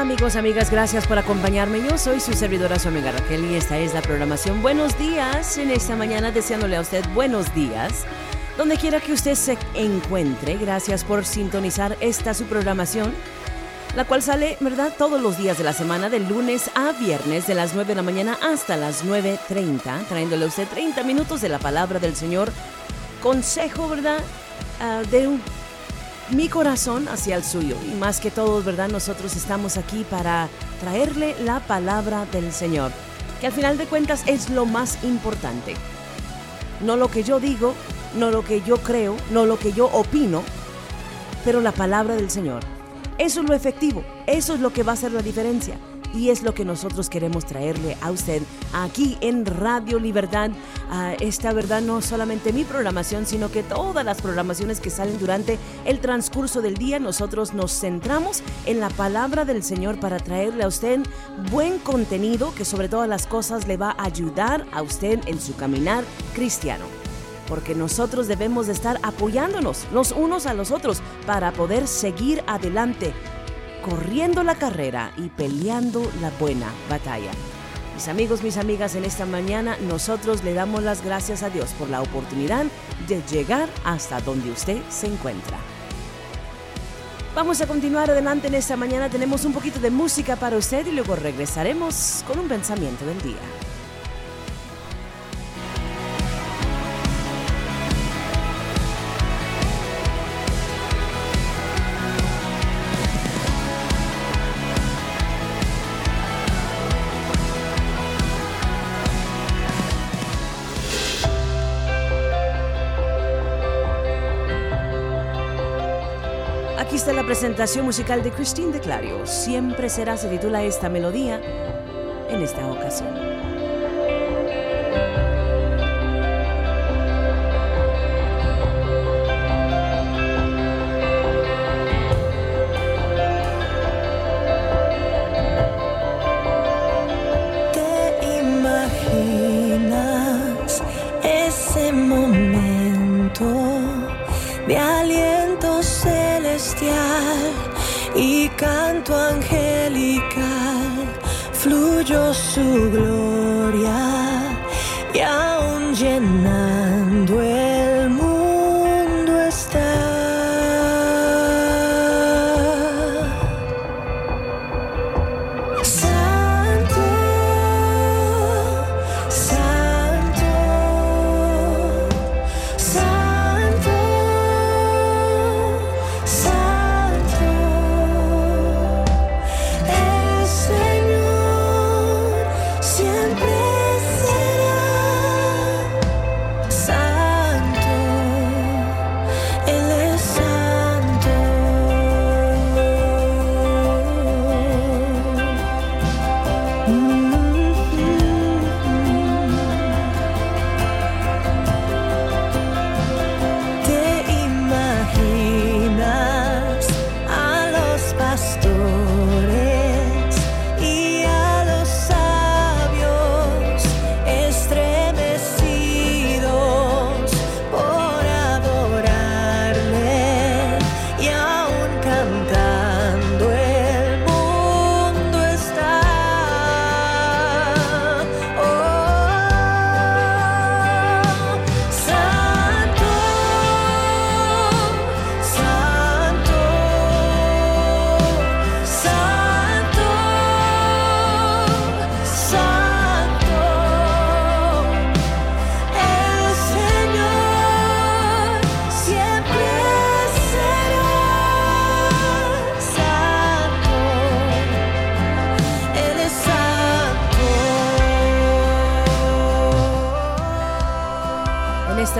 Amigos, amigas, gracias por acompañarme. Yo soy su servidora, su amiga Raquel, y esta es la programación Buenos Días en esta mañana, deseándole a usted buenos días. Donde quiera que usted se encuentre, gracias por sintonizar esta su programación, la cual sale, ¿verdad?, todos los días de la semana, de lunes a viernes, de las 9 de la mañana hasta las 9.30, trayéndole a usted 30 minutos de la palabra del Señor, consejo, ¿verdad?, ah, de un mi corazón hacia el suyo. Y más que todo, ¿verdad? Nosotros estamos aquí para traerle la palabra del Señor, que al final de cuentas es lo más importante. No lo que yo digo, no lo que yo creo, no lo que yo opino, pero la palabra del Señor. Eso es lo efectivo, eso es lo que va a hacer la diferencia. Y es lo que nosotros queremos traerle a usted aquí en Radio Libertad. esta verdad no solamente mi programación, sino que todas las programaciones que salen durante el transcurso del día, nosotros nos centramos en la palabra del Señor para traerle a usted buen contenido que sobre todas las cosas le va a ayudar a usted en su caminar cristiano porque nosotros debemos de estar apoyándonos los unos a los otros para poder seguir adelante corriendo la carrera y peleando la buena batalla. Mis amigos, mis amigas, en esta mañana nosotros le damos las gracias a Dios por la oportunidad de llegar hasta donde usted se encuentra. Vamos a continuar adelante en esta mañana, tenemos un poquito de música para usted y luego regresaremos con un pensamiento del día. La presentación musical de Christine de Clario. Siempre será, se titula esta melodía en esta ocasión. Su gloria y aún llenando el mundo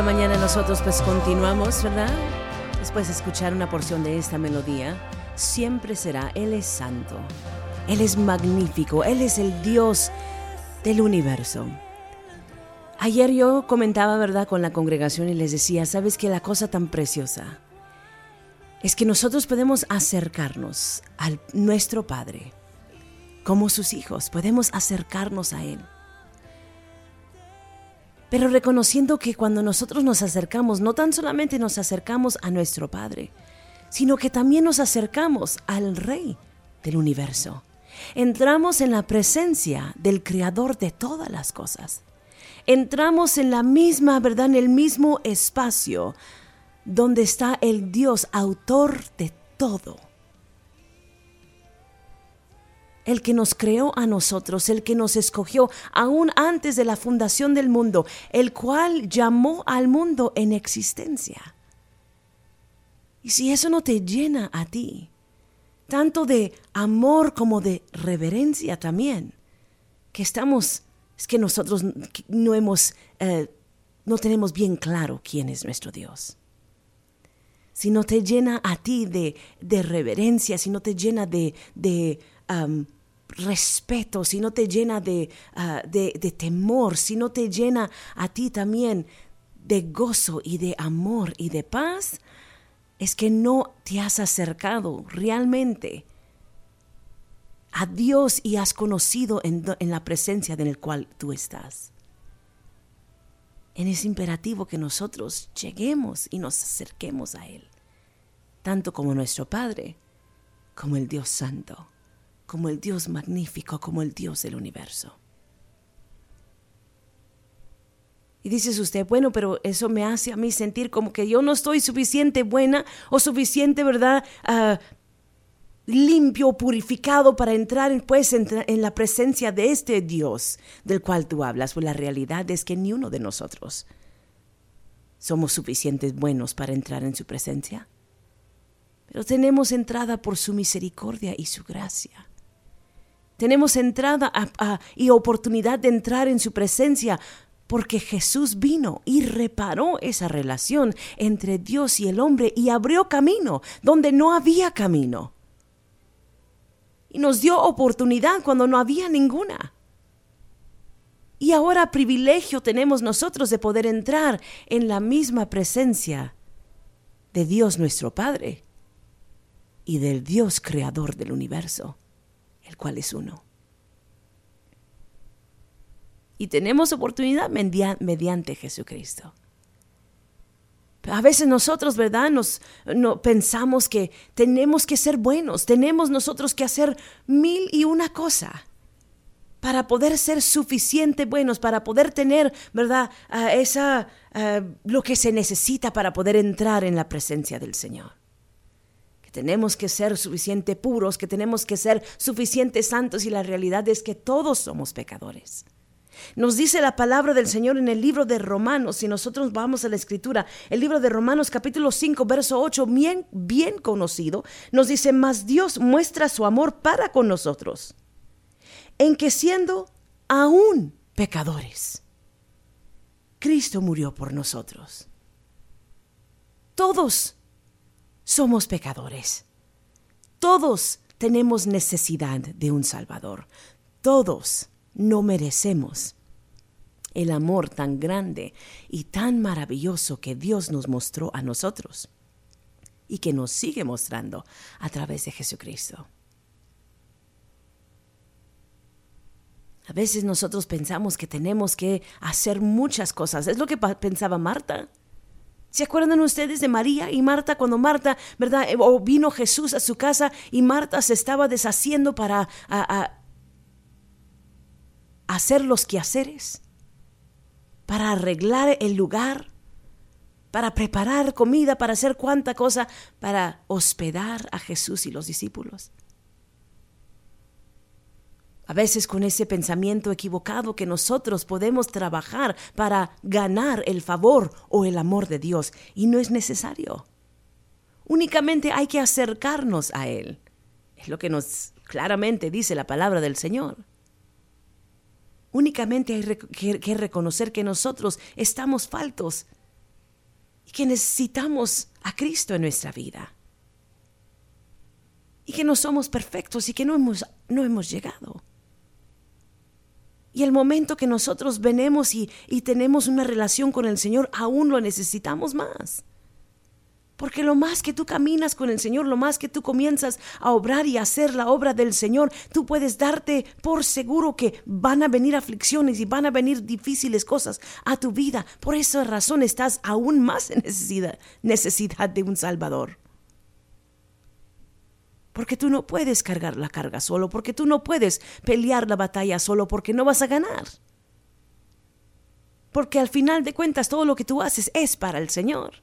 nosotros pues continuamos, ¿verdad? Después de escuchar una porción de esta melodía, siempre será Él es santo. Él es magnífico, Él es el Dios del universo. Ayer yo comentaba, ¿verdad?, con la congregación y les decía, ¿sabes que la cosa tan preciosa es que nosotros podemos acercarnos a nuestro Padre como sus hijos, podemos acercarnos a Él. Pero reconociendo que cuando nosotros nos acercamos, no tan solamente nos acercamos a nuestro Padre, sino que también nos acercamos al Rey del universo. Entramos en la presencia del Creador de todas las cosas. Entramos en la misma verdad, en el mismo espacio donde está el Dios autor de todo. El que nos creó a nosotros, el que nos escogió aún antes de la fundación del mundo, el cual llamó al mundo en existencia. Y si eso no te llena a ti, tanto de amor como de reverencia también, que estamos, es que nosotros no hemos, eh, no tenemos bien claro quién es nuestro Dios. Si no te llena a ti de, de reverencia, si no te llena de, de respeto, si no te llena de, ah, de, de temor, si no te llena a ti también de gozo y de amor y de paz, es que no te has acercado realmente a Dios y has conocido en, la presencia en el cual tú estás. En es imperativo que nosotros lleguemos y nos acerquemos a Él, tanto como nuestro Padre, como el Dios Santo, como el Dios magnífico, como el Dios del universo. Y dices usted, bueno, pero eso me hace a mí sentir como que yo no estoy suficiente buena o suficiente, ¿verdad? Uh, limpio, purificado para entrar pues, en, en la presencia de este Dios del cual tú hablas. Pues la realidad es que ni uno de nosotros somos suficientes buenos para entrar en su presencia. Pero tenemos entrada por su misericordia y su gracia. Tenemos entrada y oportunidad de entrar en su presencia porque Jesús vino y reparó esa relación entre Dios y el hombre y abrió camino donde no había camino. Y nos dio oportunidad cuando no había ninguna. Y ahora privilegio tenemos nosotros de poder entrar en la misma presencia de Dios nuestro Padre y del Dios creador del universo, el cual es uno. Y tenemos oportunidad mediante Jesucristo. A veces nosotros, ¿verdad? Nos no, pensamos que tenemos que ser buenos, tenemos nosotros que hacer mil y una cosa para poder ser suficiente buenos, para poder tener, ¿verdad? Uh, esa, uh, lo que se necesita para poder entrar en la presencia del Señor. Tenemos que ser suficiente puros, que tenemos que ser suficiente santos y la realidad es que todos somos pecadores. Nos dice la palabra del Señor en el libro de Romanos, si nosotros vamos a la escritura, el libro de Romanos capítulo 5, verso 8, bien, bien conocido, nos dice, mas Dios muestra su amor para con nosotros, en que siendo aún pecadores, Cristo murió por nosotros. Todos somos pecadores. Todos tenemos necesidad de un Salvador. Todos no merecemos el amor tan grande y tan maravilloso que Dios nos mostró a nosotros y que nos sigue mostrando a través de Jesucristo. A veces nosotros pensamos que tenemos que hacer muchas cosas. Es lo que pensaba Marta. ¿Se acuerdan ustedes de María y Marta cuando Marta, verdad, o vino Jesús a su casa y Marta se estaba deshaciendo para hacer los quehaceres, para arreglar el lugar, para preparar comida, para hacer cuanta cosa, para hospedar a Jesús y los discípulos. A veces con ese pensamiento equivocado que nosotros podemos trabajar para ganar el favor o el amor de Dios y no es necesario. Únicamente hay que acercarnos a Él. Es lo que nos claramente dice la palabra del Señor. Únicamente hay que reconocer que nosotros estamos faltos y que necesitamos a Cristo en nuestra vida. y que no somos perfectos y que no hemos, no hemos llegado. Y el momento que nosotros venemos y, y tenemos una relación con el Señor, aún lo necesitamos más. Porque lo más que tú caminas con el Señor, lo más que tú comienzas a obrar y a hacer la obra del Señor, tú puedes darte por seguro que van a venir aflicciones y van a venir difíciles cosas a tu vida. Por esa razón estás aún más en necesidad, necesidad de un Salvador. Porque tú no puedes cargar la carga solo, porque tú no puedes pelear la batalla solo, porque no vas a ganar. Porque al final de cuentas todo lo que tú haces es para el Señor.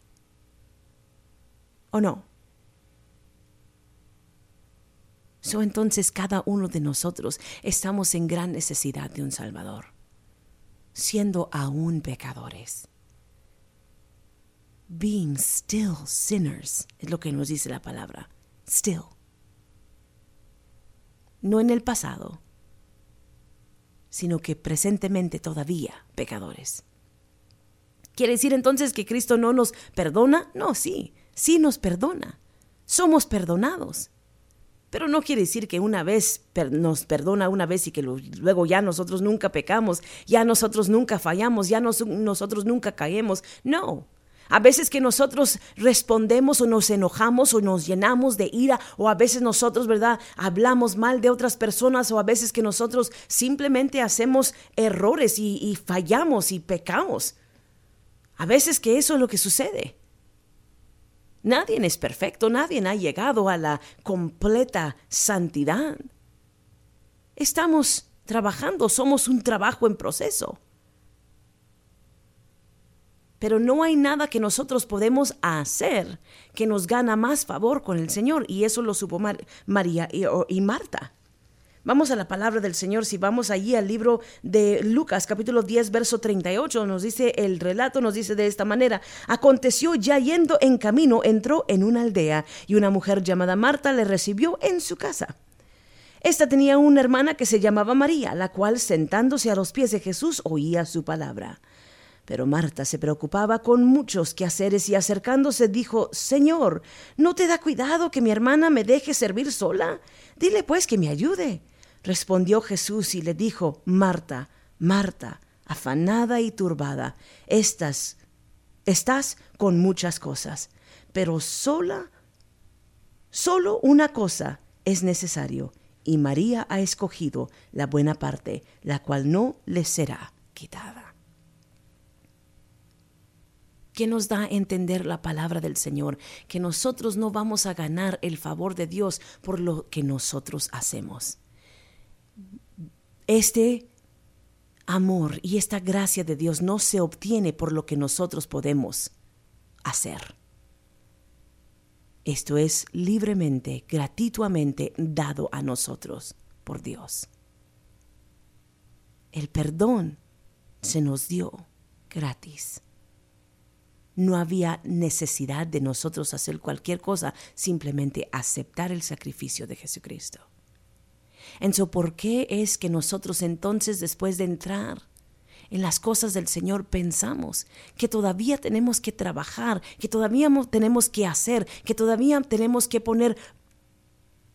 ¿O no? So, entonces cada uno de nosotros estamos en gran necesidad de un Salvador, siendo aún pecadores. Being still sinners es lo que nos dice la palabra. Still. No en el pasado, sino que presentemente todavía pecadores. ¿Quiere decir entonces que Cristo no nos perdona? No, sí sí nos perdona. Somos perdonados. Pero no quiere decir que una vez nos perdona una vez y que luego ya nosotros nunca pecamos, ya nosotros nunca fallamos, ya nosotros nunca caemos. No. A veces que nosotros respondemos o nos enojamos o nos llenamos de ira o a veces nosotros, ¿verdad? Hablamos mal de otras personas o a veces que nosotros simplemente hacemos errores y, y fallamos y pecamos. A veces que eso es lo que sucede. Nadie es perfecto, nadie ha llegado a la completa santidad. Estamos trabajando, somos un trabajo en proceso. Pero no hay nada que nosotros podemos hacer que nos gana más favor con el Señor. Y eso lo supo María y, y Marta. Vamos a la palabra del Señor. Si vamos allí al libro de Lucas, capítulo 10, verso 38, nos dice el relato, nos dice de esta manera: Aconteció ya yendo en camino, entró en una aldea y una mujer llamada Marta le recibió en su casa. Esta tenía una hermana que se llamaba María, la cual sentándose a los pies de Jesús oía su palabra. Pero Marta se preocupaba con muchos quehaceres y acercándose dijo, Señor, ¿no te da cuidado que mi hermana me deje servir sola? Dile pues que me ayude. Respondió Jesús y le dijo, Marta, Marta, afanada y turbada, estás, estás con muchas cosas, pero sola, solo una cosa es necesario, y María ha escogido la buena parte, la cual no le será quitada. ¿Qué nos da a entender la palabra del Señor? Que nosotros no vamos a ganar el favor de Dios por lo que nosotros hacemos este amor y esta gracia de Dios no se obtiene por lo que nosotros podemos hacer. Esto es libremente, gratuitamente dado a nosotros por Dios. El perdón se nos dio gratis. No había necesidad de nosotros hacer cualquier cosa, simplemente aceptar el sacrificio de Jesucristo. Entonces, ¿por qué es que nosotros entonces, después de entrar en las cosas del Señor, pensamos que todavía tenemos que trabajar, que todavía tenemos que hacer, que todavía tenemos que poner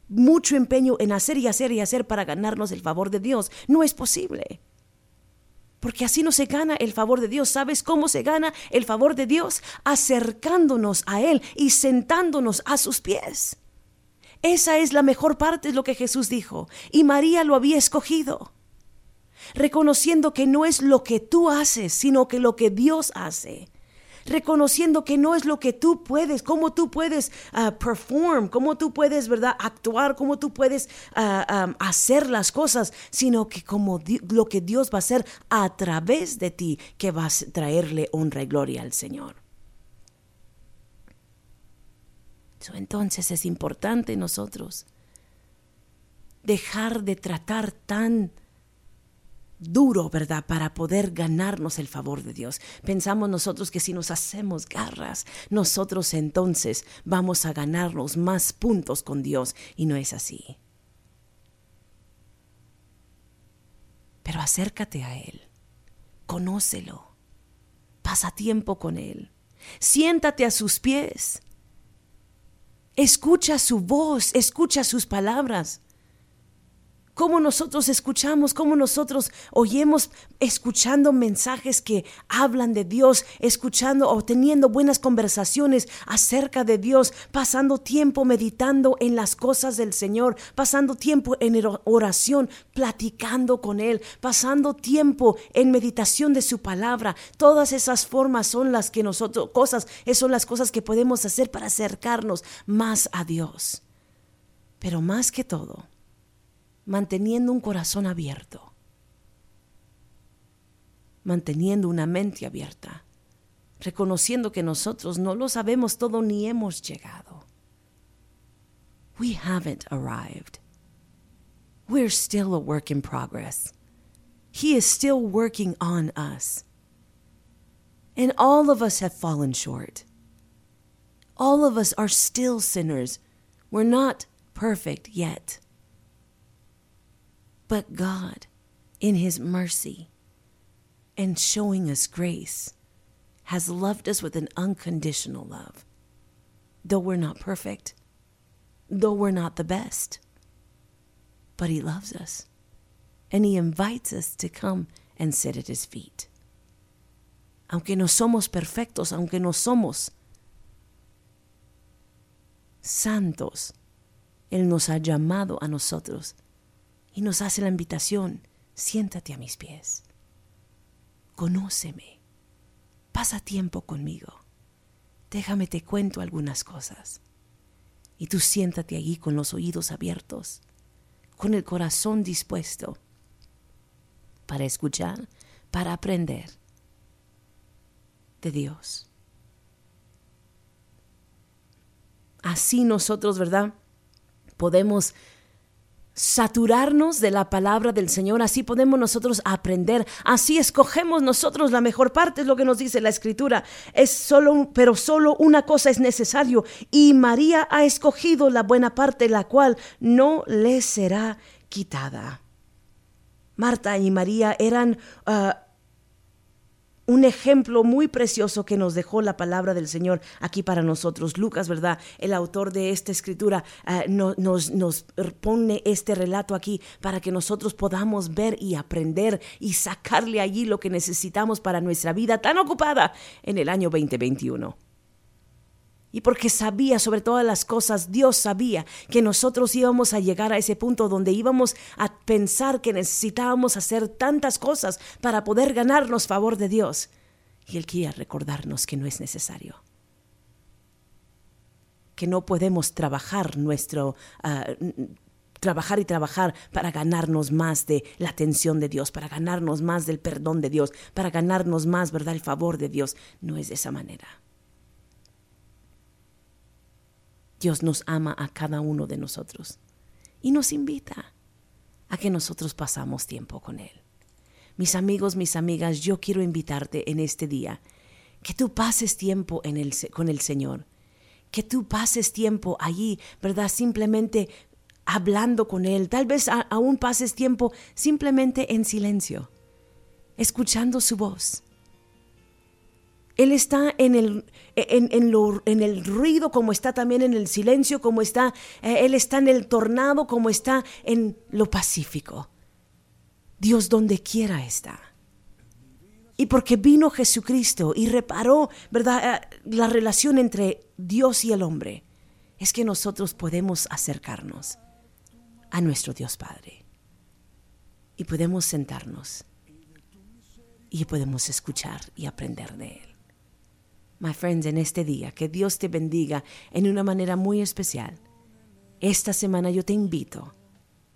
mucho empeño en hacer y hacer y hacer para ganarnos el favor de Dios? No es posible. Porque así no se gana el favor de Dios. ¿Sabes cómo se gana el favor de Dios? Acercándonos a Él y sentándonos a sus pies. Esa es la mejor parte, es lo que Jesús dijo. Y María lo había escogido, reconociendo que no es lo que tú haces, sino que lo que Dios hace. Reconociendo que no es lo que tú puedes, cómo tú puedes uh, perform, cómo tú puedes, ¿verdad?, actuar, cómo tú puedes um, hacer las cosas, sino que como lo que Dios va a hacer a través de ti, que vas a traerle honra y gloria al Señor. entonces es importante nosotros dejar de tratar tan duro, ¿verdad? Para poder ganarnos el favor de Dios. Pensamos nosotros que si nos hacemos garras, nosotros entonces vamos a ganarnos más puntos con Dios y no es así. Pero acércate a Él, conócelo, pasa tiempo con Él, siéntate a sus pies Escucha su voz, escucha sus palabras cómo nosotros escuchamos, cómo nosotros oyemos escuchando mensajes que hablan de Dios, escuchando o teniendo buenas conversaciones acerca de Dios, pasando tiempo meditando en las cosas del Señor, pasando tiempo en oración, platicando con Él, pasando tiempo en meditación de su palabra. Todas esas formas son las que nosotros, cosas, son las cosas que podemos hacer para acercarnos más a Dios. Pero más que todo, manteniendo un corazón abierto, manteniendo una mente abierta, reconociendo que nosotros no lo sabemos todo ni hemos llegado. We haven't arrived. We're still a work in progress. He is still working on us. And all of us have fallen short. All of us are still sinners. We're not perfect yet. But God, in His mercy and showing us grace, has loved us with an unconditional love. Though we're not perfect, though we're not the best, but He loves us and He invites us to come and sit at His feet. Aunque no somos perfectos, aunque no somos santos, Él nos ha llamado a nosotros y nos hace la invitación, siéntate a mis pies, conóceme, pasa tiempo conmigo, déjame te cuento algunas cosas. Y tú siéntate allí con los oídos abiertos, con el corazón dispuesto para escuchar, para aprender de Dios. Así nosotros, ¿verdad? Podemos saturarnos de la palabra del Señor, así podemos nosotros aprender, así escogemos nosotros la mejor parte, es lo que nos dice la escritura, es solo, pero solo una cosa es necesario. Y María ha escogido la buena parte, la cual no le será quitada. Marta y María eran ah, un ejemplo muy precioso que nos dejó la palabra del Señor aquí para nosotros. Lucas, ¿verdad? El autor de esta escritura eh, nos, nos pone este relato aquí para que nosotros podamos ver y aprender y sacarle allí lo que necesitamos para nuestra vida tan ocupada en el año 2021. Y porque sabía sobre todas las cosas, Dios sabía que nosotros íbamos a llegar a ese punto donde íbamos a pensar que necesitábamos hacer tantas cosas para poder ganarnos favor de Dios. Y Él quería recordarnos que no es necesario. Que no podemos trabajar nuestro... Ah, trabajar y trabajar para ganarnos más de la atención de Dios, para ganarnos más del perdón de Dios, para ganarnos más, ¿verdad?, el favor de Dios. No es de esa manera. Dios nos ama a cada uno de nosotros y nos invita a que nosotros pasamos tiempo con Él. Mis amigos, mis amigas, yo quiero invitarte en este día que tú pases tiempo con el Señor, que tú pases tiempo allí, ¿verdad? Simplemente hablando con Él, tal vez aún pases tiempo simplemente en silencio, escuchando su voz él está en el, en, el ruido, como está también en el silencio, como está, eh, Él está en el tornado, como está en lo pacífico. Dios donde quiera está. Y porque vino Jesucristo y reparó, ¿verdad?, eh, la relación entre Dios y el hombre, es que nosotros podemos acercarnos a nuestro Dios Padre. Y podemos sentarnos y podemos escuchar y aprender de Él my friends, en este día. Que Dios te bendiga en una manera muy especial. Esta semana yo te invito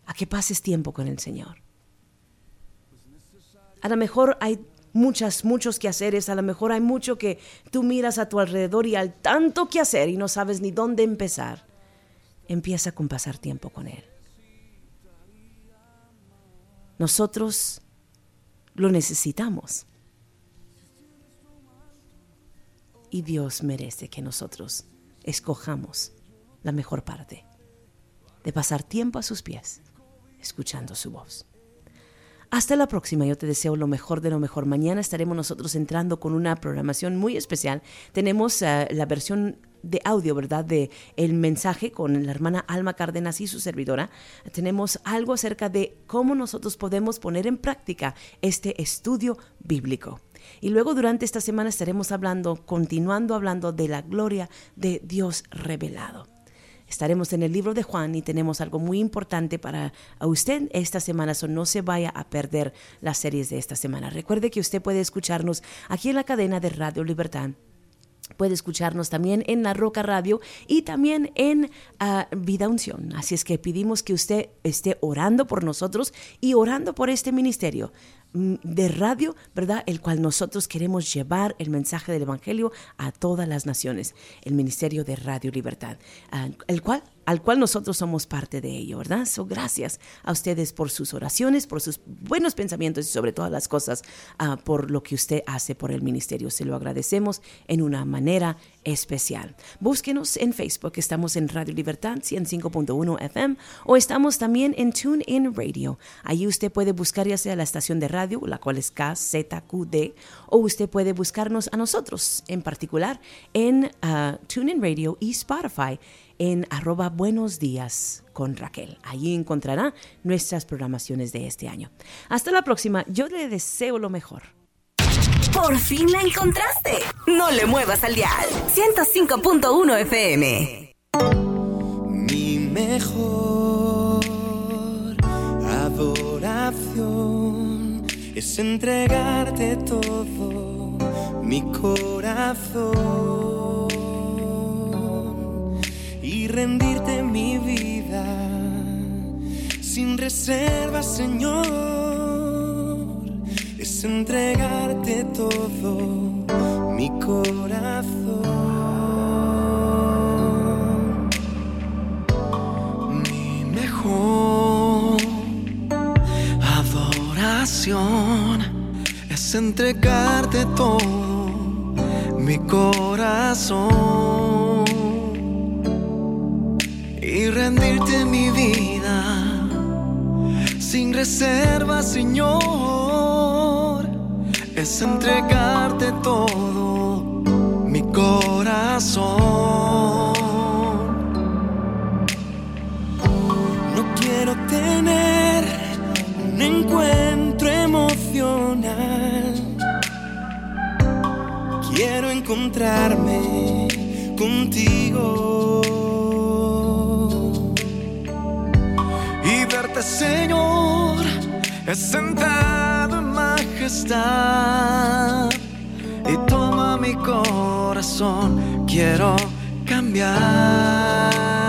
a que pases tiempo con el Señor. A lo mejor hay muchas, muchos que hacer, a lo mejor hay mucho que tú miras a tu alrededor y hay tanto que hacer y no sabes ni dónde empezar. Empieza con pasar tiempo con Él. Nosotros lo necesitamos. Y Dios merece que nosotros escojamos la mejor parte de pasar tiempo a sus pies, escuchando su voz. Hasta la próxima, yo te deseo lo mejor de lo mejor. Mañana estaremos nosotros entrando con una programación muy especial. Tenemos eh, la versión de audio, ¿verdad? De el mensaje con la hermana Alma Cárdenas y su servidora. Tenemos algo acerca de cómo nosotros podemos poner en práctica este estudio bíblico. Y luego durante esta semana estaremos hablando, continuando hablando de la gloria de Dios revelado. Estaremos en el libro de Juan y tenemos algo muy importante para usted esta semana, so no se vaya a perder las series de esta semana. Recuerde que usted puede escucharnos aquí en la cadena de Radio Libertad Puede escucharnos también en La Roca Radio y también en ah, Vida Unción. Así es que pedimos que usted esté orando por nosotros y orando por este ministerio. Mm, de radio, ¿verdad? El cual nosotros queremos llevar el mensaje del Evangelio a todas las naciones, el Ministerio de Radio Libertad, el cual al cual nosotros somos parte de ello, ¿verdad? So, gracias a ustedes por sus oraciones, por sus buenos pensamientos y sobre todas las cosas, ah, por lo que usted hace por el ministerio. Se lo agradecemos en una manera especial. Búsquenos en Facebook, estamos en Radio Libertad 105.1 FM o estamos también en TuneIn Radio. Ahí usted puede buscar ya sea la estación de radio, la cual es KZQD, o usted puede buscarnos a nosotros en particular en uh, TuneIn Radio y Spotify en arroba buenos días con Raquel. Allí encontrará nuestras programaciones de este año. Hasta la próxima, yo le deseo lo mejor. Por fin la encontraste. No le muevas al dial. 105.1 FM. Mi mejor adoración es entregarte todo mi corazón rendirte mi vida sin reserva, Señor. Es entregarte todo mi corazón. Mi mejor adoración es entregarte todo mi corazón y rendirte mi vida sin reserva, Señor, es entregarte todo mi corazón. No quiero tener un encuentro emocional, quiero encontrarme contigo. Señor, es sentado en majestad y toma mi corazón, quiero cambiar.